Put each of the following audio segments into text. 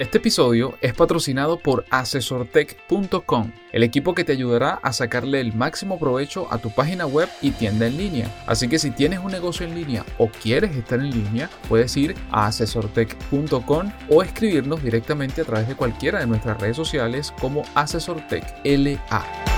Este episodio es patrocinado por asesortech.com, el equipo que te ayudará a sacarle el máximo provecho a tu página web y tienda en línea. Así que si tienes un negocio en línea o quieres estar en línea, puedes ir a asesortech.com o escribirnos directamente a través de cualquiera de nuestras redes sociales como asesortechLA.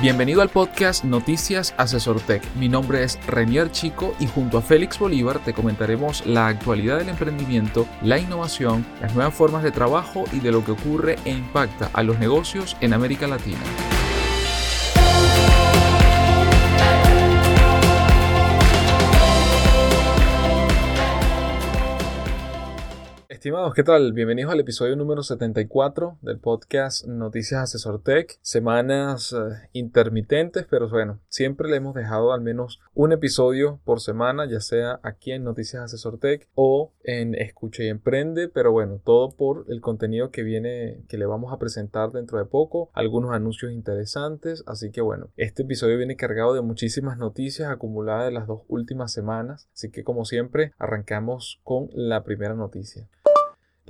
Bienvenido al podcast Noticias Asesor Tech. Mi nombre es Renier Chico y junto a Félix Bolívar te comentaremos la actualidad del emprendimiento, la innovación, las nuevas formas de trabajo y de lo que ocurre e impacta a los negocios en América Latina. Estimados, ¿qué tal? Bienvenidos al episodio número 74 del podcast Noticias Asesor Tech. Semanas eh, intermitentes, pero bueno, siempre le hemos dejado al menos un episodio por semana, ya sea aquí en Noticias Asesor Tech o en Escucha y Emprende, pero bueno, todo por el contenido que viene, que le vamos a presentar dentro de poco, algunos anuncios interesantes, así que bueno, este episodio viene cargado de muchísimas noticias acumuladas de las dos últimas semanas, así que como siempre, arrancamos con la primera noticia.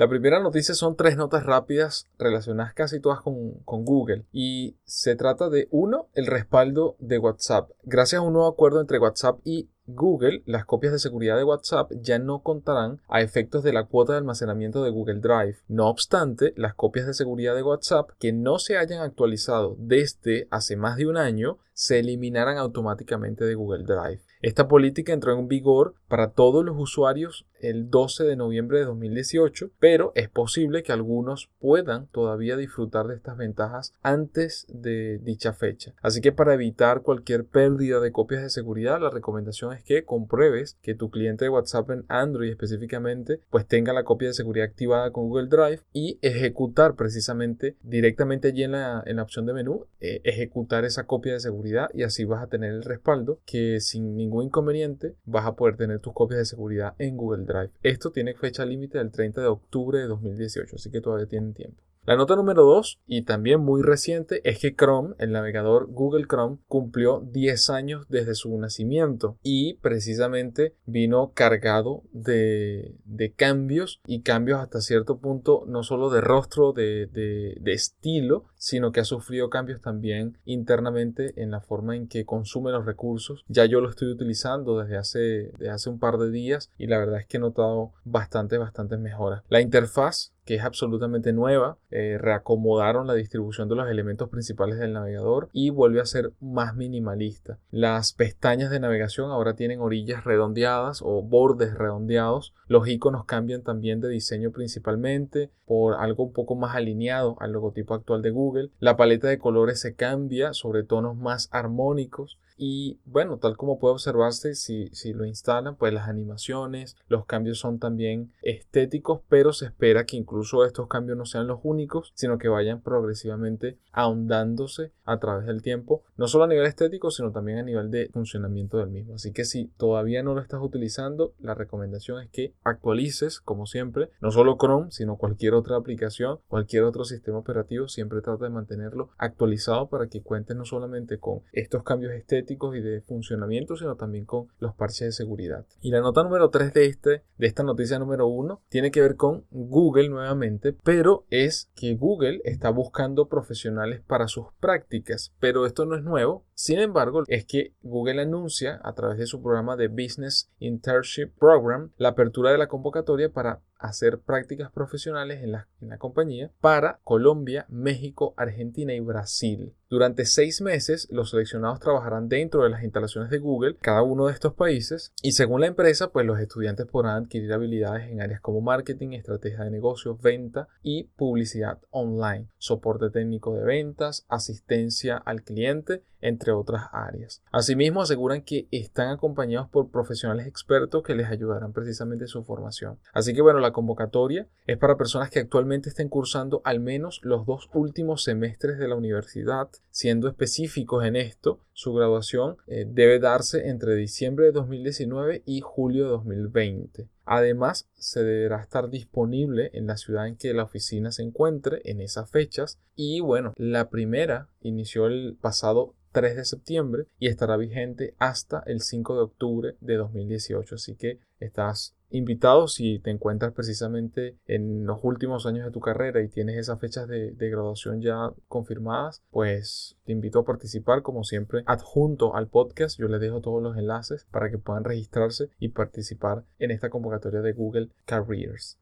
La primera noticia son tres notas rápidas relacionadas casi todas con, Google y se trata de uno, el respaldo de WhatsApp. Gracias a un nuevo acuerdo entre WhatsApp y Google, las copias de seguridad de WhatsApp ya no contarán a efectos de la cuota de almacenamiento de Google Drive. No obstante, las copias de seguridad de WhatsApp que no se hayan actualizado desde hace más de un año se eliminarán automáticamente de Google Drive. Esta política entró en vigor para todos los usuarios el 12 de noviembre de 2018, pero es posible que algunos puedan todavía disfrutar de estas ventajas antes de dicha fecha. Así que para evitar cualquier pérdida de copias de seguridad, la recomendación es que compruebes que tu cliente de WhatsApp en Android específicamente pues tenga la copia de seguridad activada con Google Drive y ejecutar precisamente directamente allí en la, en la opción de menú, eh, ejecutar esa copia de seguridad y así vas a tener el respaldo que sin ningún ningún inconveniente, vas a poder tener tus copias de seguridad en Google Drive. Esto tiene fecha límite del 30 de octubre de 2018, así que todavía tienen tiempo. La nota número 2, y también muy reciente, es que Chrome, el navegador Google Chrome, cumplió 10 años desde su nacimiento y precisamente vino cargado de, cambios y cambios hasta cierto punto no solo de rostro, de, estilo, sino que ha sufrido cambios también internamente en la forma en que consume los recursos. Ya yo lo estoy utilizando desde hace, desde hace un par de días y la verdad es que he notado bastante, bastantes mejoras. La interfaz que es absolutamente nueva. Eh, reacomodaron la distribución de los elementos principales del navegador y vuelve a ser más minimalista. Las pestañas de navegación ahora tienen orillas redondeadas o bordes redondeados. Los iconos cambian también de diseño principalmente por algo un poco más alineado al logotipo actual de Google. La paleta de colores se cambia sobre tonos más armónicos y bueno, tal como puede observarse, si, si, lo instalan, pues las animaciones, los cambios son también estéticos, pero se espera que incluso estos cambios no sean los únicos, sino que vayan progresivamente ahondándose a través del tiempo, no solo a nivel estético, sino también a nivel de funcionamiento del mismo. Así que si todavía no lo estás utilizando, la recomendación es que actualices, como siempre, no solo Chrome, sino cualquier otra aplicación, cualquier otro sistema operativo, siempre trata de mantenerlo actualizado para que cuentes no solamente con estos cambios estéticos, y de funcionamiento, sino también con los parches de seguridad. Y la nota número 3 de, este, de esta noticia número 1 tiene que ver con Google nuevamente, pero es que Google está buscando profesionales para sus prácticas, pero esto no es nuevo. Sin embargo, es que Google anuncia a través de su programa de Business Internship Program la apertura de la convocatoria para hacer prácticas profesionales en la, en la, compañía para Colombia, México, Argentina y Brasil. Durante seis meses, los seleccionados trabajarán dentro de las instalaciones de Google, cada uno de estos países, y según la empresa, pues los estudiantes podrán adquirir habilidades en áreas como marketing, estrategia de negocios, venta y publicidad online, soporte técnico de ventas, asistencia al cliente, entre otras áreas. Asimismo, aseguran que están acompañados por profesionales expertos que les ayudarán precisamente en su formación. Así que bueno, la convocatoria es para personas que actualmente estén cursando al menos los dos últimos semestres de la universidad, siendo específicos en esto, su graduación eh, debe darse entre diciembre de 2019 y julio de 2020. Además, se deberá estar disponible en la ciudad en que la oficina se encuentre en esas fechas. Y bueno, la primera inició el pasado 3 de septiembre y estará vigente hasta el 5 de octubre de 2018. Así que estás invitado si te encuentras precisamente en los últimos años de tu carrera y tienes esas fechas de, graduación ya confirmadas, pues te invito a participar como siempre adjunto al podcast. Yo les dejo todos los enlaces para que puedan registrarse y participar en esta convocatoria de Google Careers.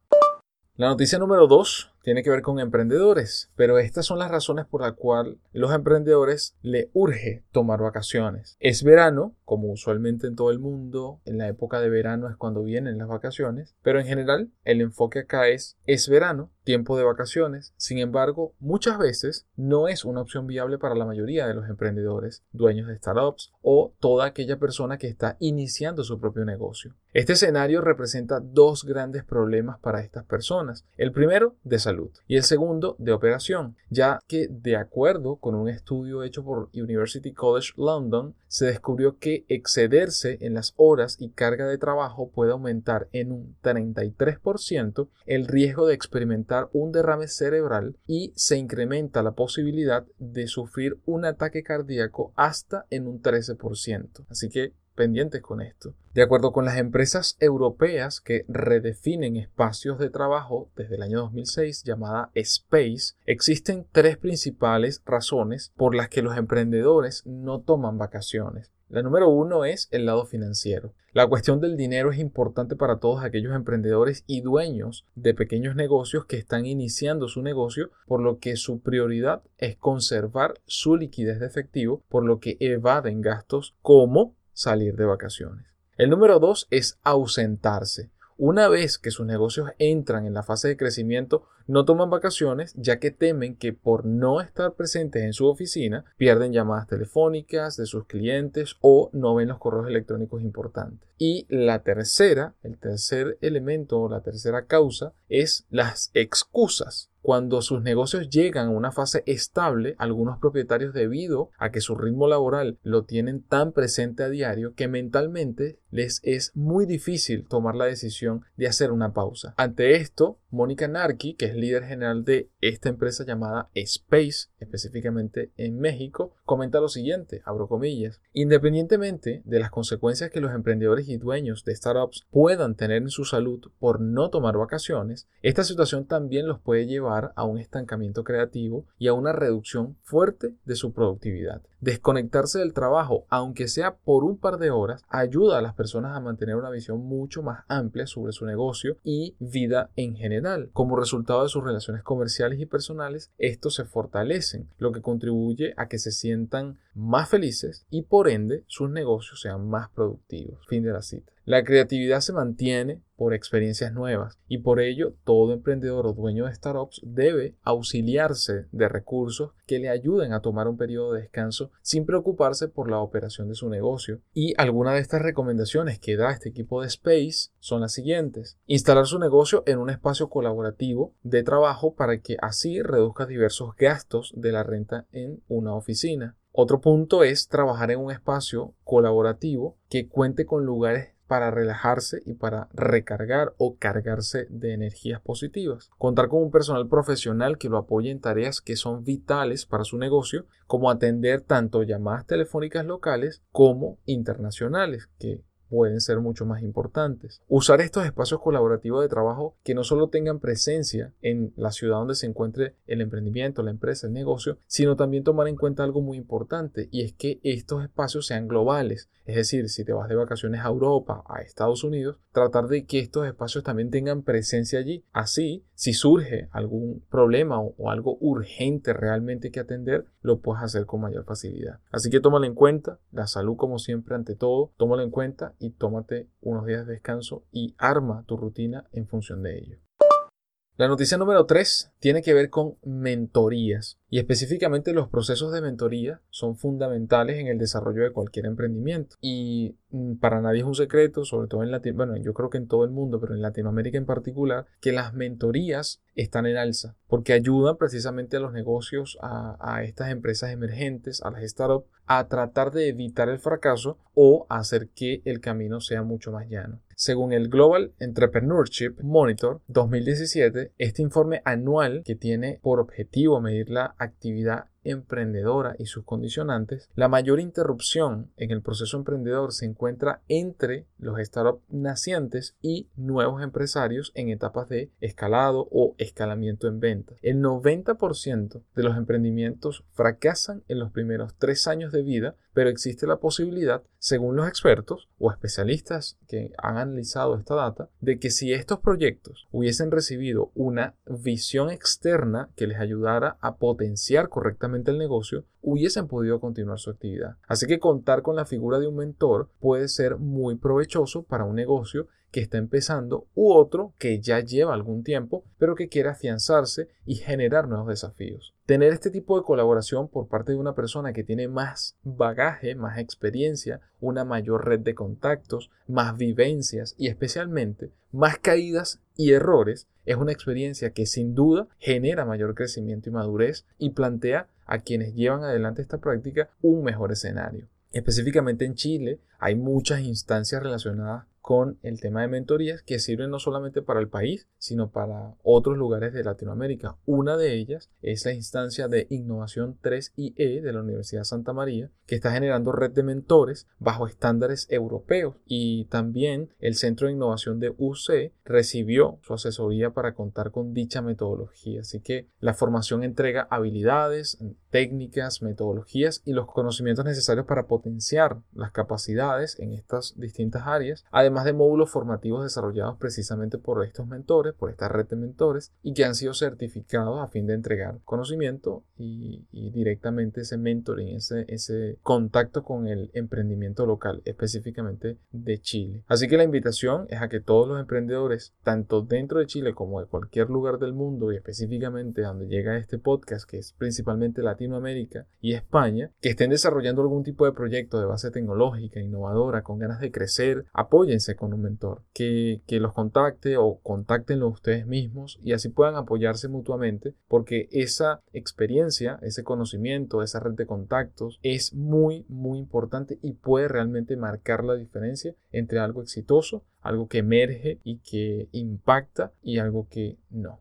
La noticia número 2 tiene que ver con emprendedores, pero estas son las razones por las cuales los emprendedores le urge tomar vacaciones. Es verano, como usualmente en todo el mundo, en la época de verano es cuando vienen las vacaciones, pero en general el enfoque acá es es verano, tiempo de vacaciones, sin embargo, muchas veces no es una opción viable para la mayoría de los emprendedores, dueños de startups o toda aquella persona que está iniciando su propio negocio. Este escenario representa dos grandes problemas para estas personas. El primero, de y el segundo de operación, ya que de acuerdo con un estudio hecho por University College London, se descubrió que excederse en las horas y carga de trabajo puede aumentar en un 33% el riesgo de experimentar un derrame cerebral y se incrementa la posibilidad de sufrir un ataque cardíaco hasta en un 13%. Así que pendientes con esto. De acuerdo con las empresas europeas que redefinen espacios de trabajo desde el año 2006 llamada Space, existen tres principales razones por las que los emprendedores no toman vacaciones. La número uno es el lado financiero. La cuestión del dinero es importante para todos aquellos emprendedores y dueños de pequeños negocios que están iniciando su negocio, por lo que su prioridad es conservar su liquidez de efectivo, por lo que evaden gastos como salir de vacaciones. El número dos es ausentarse. Una vez que sus negocios entran en la fase de crecimiento, no toman vacaciones ya que temen que por no estar presentes en su oficina pierden llamadas telefónicas de sus clientes o no ven los correos electrónicos importantes. Y la tercera, el tercer elemento o la tercera causa es las excusas. Cuando sus negocios llegan a una fase estable, algunos propietarios debido a que su ritmo laboral lo tienen tan presente a diario que mentalmente les es muy difícil tomar la decisión de hacer una pausa. Ante esto, Mónica Narki, que es líder general de esta empresa llamada Space, específicamente en México, comenta lo siguiente, abro comillas, independientemente de las consecuencias que los emprendedores y dueños de startups puedan tener en su salud por no tomar vacaciones, esta situación también los puede llevar a un estancamiento creativo y a una reducción fuerte de su productividad. Desconectarse del trabajo, aunque sea por un par de horas, ayuda a las personas a mantener una visión mucho más amplia sobre su negocio y vida en general. Como resultado de sus relaciones comerciales y personales, estos se fortalecen, lo que contribuye a que se sientan más felices y por ende sus negocios sean más productivos. Fin de la cita. La creatividad se mantiene por experiencias nuevas y por ello todo emprendedor o dueño de startups debe auxiliarse de recursos que le ayuden a tomar un periodo de descanso sin preocuparse por la operación de su negocio. Y algunas de estas recomendaciones que da este equipo de Space son las siguientes. Instalar su negocio en un espacio colaborativo de trabajo para que así reduzca diversos gastos de la renta en una oficina. Otro punto es trabajar en un espacio colaborativo que cuente con lugares para relajarse y para recargar o cargarse de energías positivas. Contar con un personal profesional que lo apoye en tareas que son vitales para su negocio, como atender tanto llamadas telefónicas locales como internacionales, que pueden ser mucho más importantes. Usar estos espacios colaborativos de trabajo que no solo tengan presencia en la ciudad donde se encuentre el emprendimiento, la empresa, el negocio, sino también tomar en cuenta algo muy importante y es que estos espacios sean globales. Es decir, si te vas de vacaciones a Europa, a Estados Unidos, tratar de que estos espacios también tengan presencia allí. Así, si surge algún problema o, algo urgente realmente que atender, lo puedes hacer con mayor facilidad. Así que tómalo en cuenta, la salud como siempre ante todo, tómalo en cuenta y tómate unos días de descanso y arma tu rutina en función de ello. La noticia número 3 tiene que ver con mentorías y específicamente los procesos de mentoría son fundamentales en el desarrollo de cualquier emprendimiento y mm, para nadie es un secreto, sobre todo en Latinoamérica, bueno, yo creo que en todo el mundo, pero en Latinoamérica en particular, que las mentorías están en alza porque ayudan precisamente a los negocios, a, a estas empresas emergentes, a las startups, a tratar de evitar el fracaso o hacer que el camino sea mucho más llano. Según el Global Entrepreneurship Monitor 2017, este informe anual que tiene por objetivo medir la actividad emprendedora y sus condicionantes, la mayor interrupción en el proceso emprendedor se encuentra entre los startups nacientes y nuevos empresarios en etapas de escalado o escalamiento en ventas. El 90% de los emprendimientos fracasan en los primeros tres años de vida, pero existe la posibilidad, según los expertos o especialistas que han analizado esta data, de que si estos proyectos hubiesen recibido una visión externa que les ayudara a potenciar correctamente el negocio, hubiesen podido continuar su actividad. Así que contar con la figura de un mentor puede ser muy provechoso para un negocio que está empezando u otro que ya lleva algún tiempo, pero que quiere afianzarse y generar nuevos desafíos. Tener este tipo de colaboración por parte de una persona que tiene más bagaje, más experiencia, una mayor red de contactos, más vivencias y especialmente más caídas y errores es una experiencia que sin duda genera mayor crecimiento y madurez y plantea a quienes llevan adelante esta práctica un mejor escenario. Específicamente en Chile hay muchas instancias relacionadas con el tema de mentorías que sirven no solamente para el país, sino para otros lugares de Latinoamérica. Una de ellas es la instancia de Innovación 3IE de la Universidad Santa María, que está generando red de mentores bajo estándares europeos. Y también el Centro de Innovación de UC recibió su asesoría para contar con dicha metodología. Así que la formación entrega habilidades, técnicas, metodologías y los conocimientos necesarios para potenciar las capacidades en estas distintas áreas, además de módulos formativos desarrollados precisamente por estos mentores, por esta red de mentores, y que han sido certificados a fin de entregar conocimiento y, directamente ese mentoring, ese, ese contacto con el emprendimiento local, específicamente de Chile. Así que la invitación es a que todos los emprendedores, tanto dentro de Chile como de cualquier lugar del mundo y específicamente donde llega este podcast, que es principalmente Latinoamérica y España, que estén desarrollando algún tipo de proyecto de base tecnológica, innovadora, con ganas de crecer, apóyense con un mentor, que, que los contacte o contáctenlo ustedes mismos y así puedan apoyarse mutuamente porque esa experiencia, ese conocimiento, esa red de contactos es muy, muy importante y puede realmente marcar la diferencia entre algo exitoso, algo que emerge y que impacta y algo que no.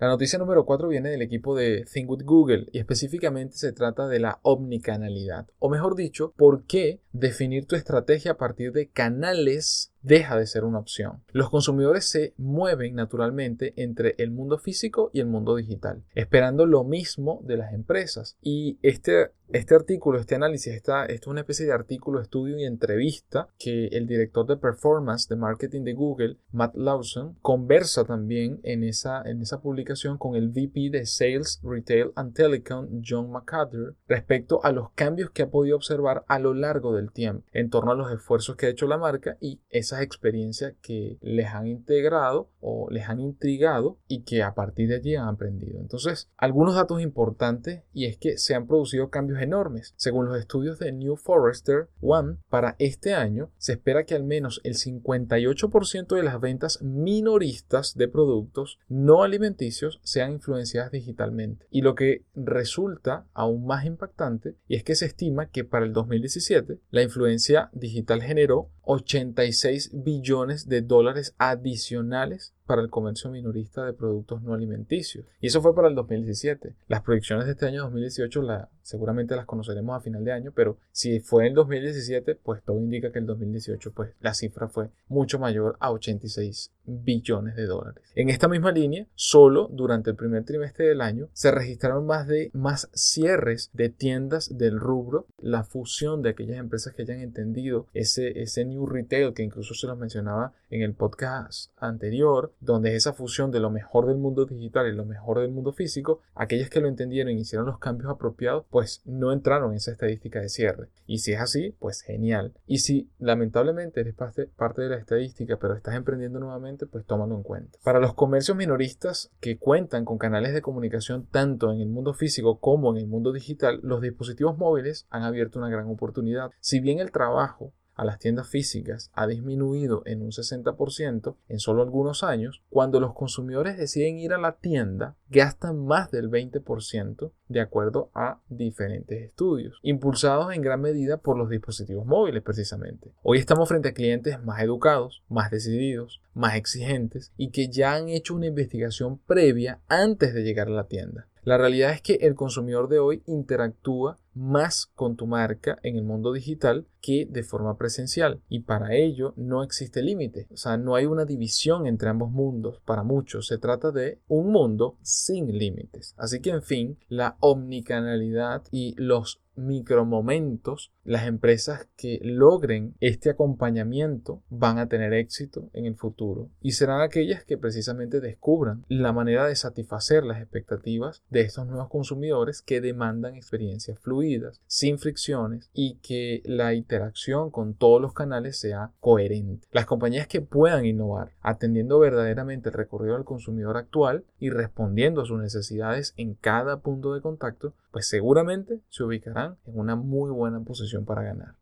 La noticia número 4 viene del equipo de Think with Google y específicamente se trata de la omnicanalidad, o mejor dicho, por qué definir tu estrategia a partir de canales deja de ser una opción. Los consumidores se mueven naturalmente entre el mundo físico y el mundo digital, esperando lo mismo de las empresas. Y este, este artículo, este análisis, esto es una especie de artículo, estudio y entrevista que el director de performance de marketing de Google, Matt Lawson, conversa también en esa, en esa publicación con el VP de Sales, Retail and Telecom, John McAdler, respecto a los cambios que ha podido observar a lo largo del tiempo en torno a los esfuerzos que ha hecho la marca y esas experiencias que les han integrado o les han intrigado y que a partir de allí han aprendido. Entonces, algunos datos importantes y es que se han producido cambios enormes. Según los estudios de New Forester One, para este año se espera que al menos el 58% de las ventas minoristas de productos no alimenticios sean influenciadas digitalmente. Y lo que resulta aún más impactante y es que se estima que para el 2017 la influencia digital generó 86 billones de dólares adicionales para el comercio minorista de productos no alimenticios. Y eso fue para el 2017. Las proyecciones de este año 2018 la, seguramente las conoceremos a final de año, pero si fue en el 2017, pues todo indica que el 2018 pues la cifra fue mucho mayor a 86 billones de dólares. En esta misma línea, solo durante el primer trimestre del año se registraron más de más cierres de tiendas del rubro, la fusión de aquellas empresas que hayan entendido ese, ese new retail que incluso se los mencionaba en el podcast anterior, donde esa fusión de lo mejor del mundo digital y lo mejor del mundo físico, aquellas que lo entendieron y hicieron los cambios apropiados, pues no entraron en esa estadística de cierre. Y si es así, pues genial. Y si lamentablemente eres parte, de la estadística, pero estás emprendiendo nuevamente, pues tómalo en cuenta. Para los comercios minoristas que cuentan con canales de comunicación tanto en el mundo físico como en el mundo digital, los dispositivos móviles han abierto una gran oportunidad. Si bien el trabajo a las tiendas físicas ha disminuido en un 60% en solo algunos años, cuando los consumidores deciden ir a la tienda, gastan más del 20% de acuerdo a diferentes estudios, impulsados en gran medida por los dispositivos móviles precisamente. Hoy estamos frente a clientes más educados, más decididos, más exigentes y que ya han hecho una investigación previa antes de llegar a la tienda. La realidad es que el consumidor de hoy interactúa más con tu marca en el mundo digital que de forma presencial. Y para ello no existe límite, o sea, no hay una división entre ambos mundos para muchos, se trata de un mundo sin límites. Así que en fin, la omnicanalidad y los micromomentos, las empresas que logren este acompañamiento van a tener éxito en el futuro y serán aquellas que precisamente descubran la manera de satisfacer las expectativas de estos nuevos consumidores que demandan experiencias fluidas, sin fricciones y que la interacción con todos los canales sea coherente. Las compañías que puedan innovar atendiendo verdaderamente el recorrido del consumidor actual y respondiendo a sus necesidades en cada punto de contacto, pues seguramente se ubicarán en una muy buena posición para ganar.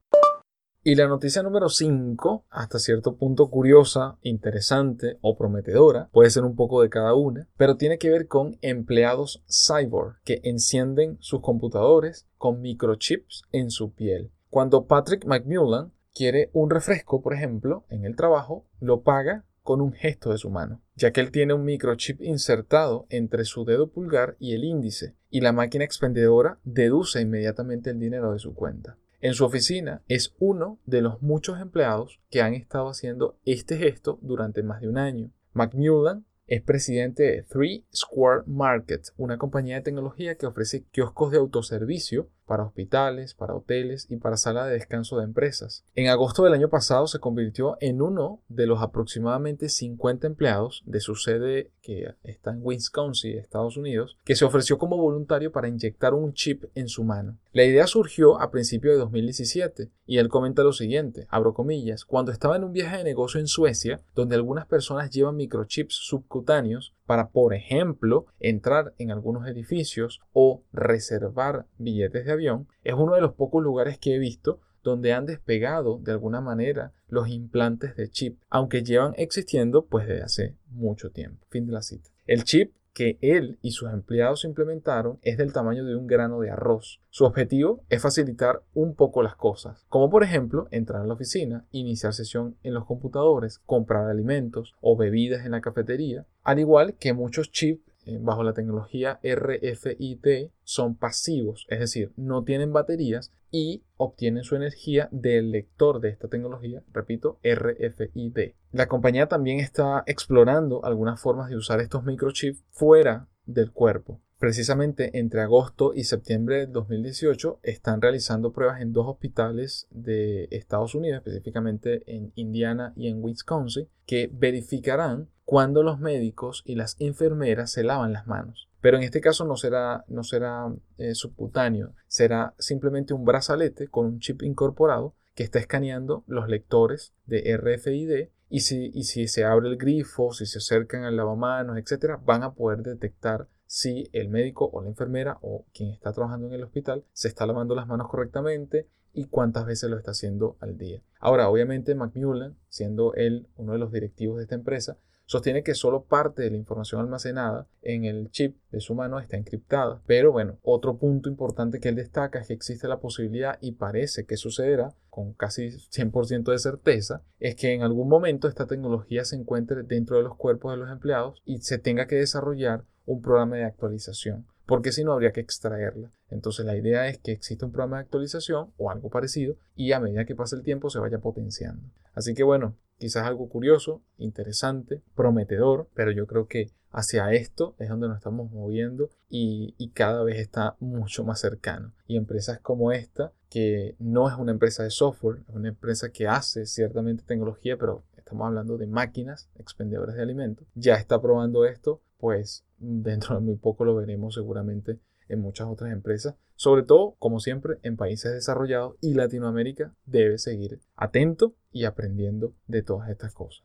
Y la noticia número 5, hasta cierto punto curiosa, interesante o prometedora, puede ser un poco de cada una, pero tiene que ver con empleados cyborg que encienden sus computadores con microchips en su piel. Cuando Patrick McMullan quiere un refresco, por ejemplo, en el trabajo, lo paga con un gesto de su mano, ya que él tiene un microchip insertado entre su dedo pulgar y el índice, y la máquina expendedora deduce inmediatamente el dinero de su cuenta. En su oficina es uno de los muchos empleados que han estado haciendo este gesto durante más de un año. Macmillan es presidente de Three Square Market, una compañía de tecnología que ofrece kioscos de autoservicio para hospitales, para hoteles y para sala de descanso de empresas. En agosto del año pasado se convirtió en uno de los aproximadamente 50 empleados de su sede que está en Wisconsin, Estados Unidos, que se ofreció como voluntario para inyectar un chip en su mano. La idea surgió a principios de 2017 y él comenta lo siguiente, abro comillas, cuando estaba en un viaje de negocio en Suecia, donde algunas personas llevan microchips subcutáneos para, por ejemplo, entrar en algunos edificios o reservar billetes de avión, es uno de los pocos lugares que he visto donde han despegado de alguna manera los implantes de chip, aunque llevan existiendo pues desde hace mucho tiempo. Fin de la cita. El chip que él y sus empleados implementaron es del tamaño de un grano de arroz. Su objetivo es facilitar un poco las cosas, como por ejemplo entrar a la oficina, iniciar sesión en los computadores, comprar alimentos o bebidas en la cafetería, al igual que muchos chips bajo la tecnología RFID son pasivos, es decir, no tienen baterías y obtienen su energía del lector de esta tecnología, repito, RFID. La compañía también está explorando algunas formas de usar estos microchips fuera del cuerpo. Precisamente entre agosto y septiembre del 2018 están realizando pruebas en dos hospitales de Estados Unidos, específicamente en Indiana y en Wisconsin, que verificarán cuando los médicos y las enfermeras se lavan las manos. Pero en este caso no será, no será eh, subcutáneo, será simplemente un brazalete con un chip incorporado que está escaneando los lectores de RFID y si, y si se abre el grifo, si se acercan al lavamanos, etc., van a poder detectar si el médico o la enfermera o quien está trabajando en el hospital se está lavando las manos correctamente y cuántas veces lo está haciendo al día. Ahora, obviamente, Macmillan, siendo él uno de los directivos de esta empresa, sostiene que solo parte de la información almacenada en el chip de su mano está encriptada. Pero bueno, otro punto importante que él destaca es que existe la posibilidad y parece que sucederá con casi 100% de certeza, es que en algún momento esta tecnología se encuentre dentro de los cuerpos de los empleados y se tenga que desarrollar un programa de actualización porque si no habría que extraerla. Entonces la idea es que exista un programa de actualización o algo parecido y a medida que pase el tiempo se vaya potenciando. Así que bueno, quizás algo curioso, interesante, prometedor, pero yo creo que hacia esto es donde nos estamos moviendo y, y, cada vez está mucho más cercano. Y empresas como esta, que no es una empresa de software, es una empresa que hace ciertamente tecnología, pero estamos hablando de máquinas expendedoras de alimentos, ya está probando esto, pues dentro de muy poco lo veremos seguramente en muchas otras empresas, sobre todo, como siempre, en países desarrollados y Latinoamérica debe seguir atento y aprendiendo de todas estas cosas.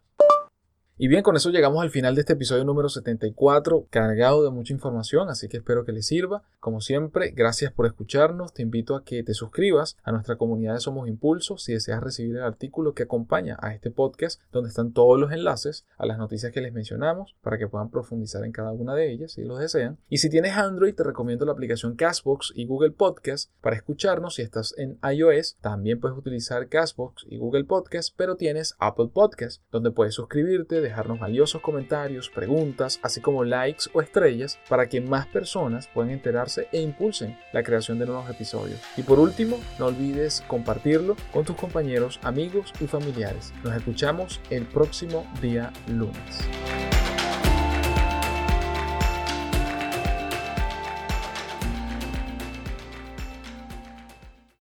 Y bien, con eso llegamos al final de este episodio número 74, cargado de mucha información, así que espero que les sirva. Como siempre, gracias por escucharnos. Te invito a que te suscribas a nuestra comunidad de Somos Impulso si deseas recibir el artículo que acompaña a este podcast, donde están todos los enlaces a las noticias que les mencionamos para que puedan profundizar en cada una de ellas si lo desean. Y si tienes Android, te recomiendo la aplicación Castbox y Google Podcast para escucharnos. Si estás en iOS, también puedes utilizar Castbox y Google Podcast, pero tienes Apple Podcast, donde puedes suscribirte dejarnos valiosos comentarios, preguntas, así como likes o estrellas para que más personas puedan enterarse e impulsen la creación de nuevos episodios. Y por último, no olvides compartirlo con tus compañeros, amigos y familiares. Nos escuchamos el próximo día lunes.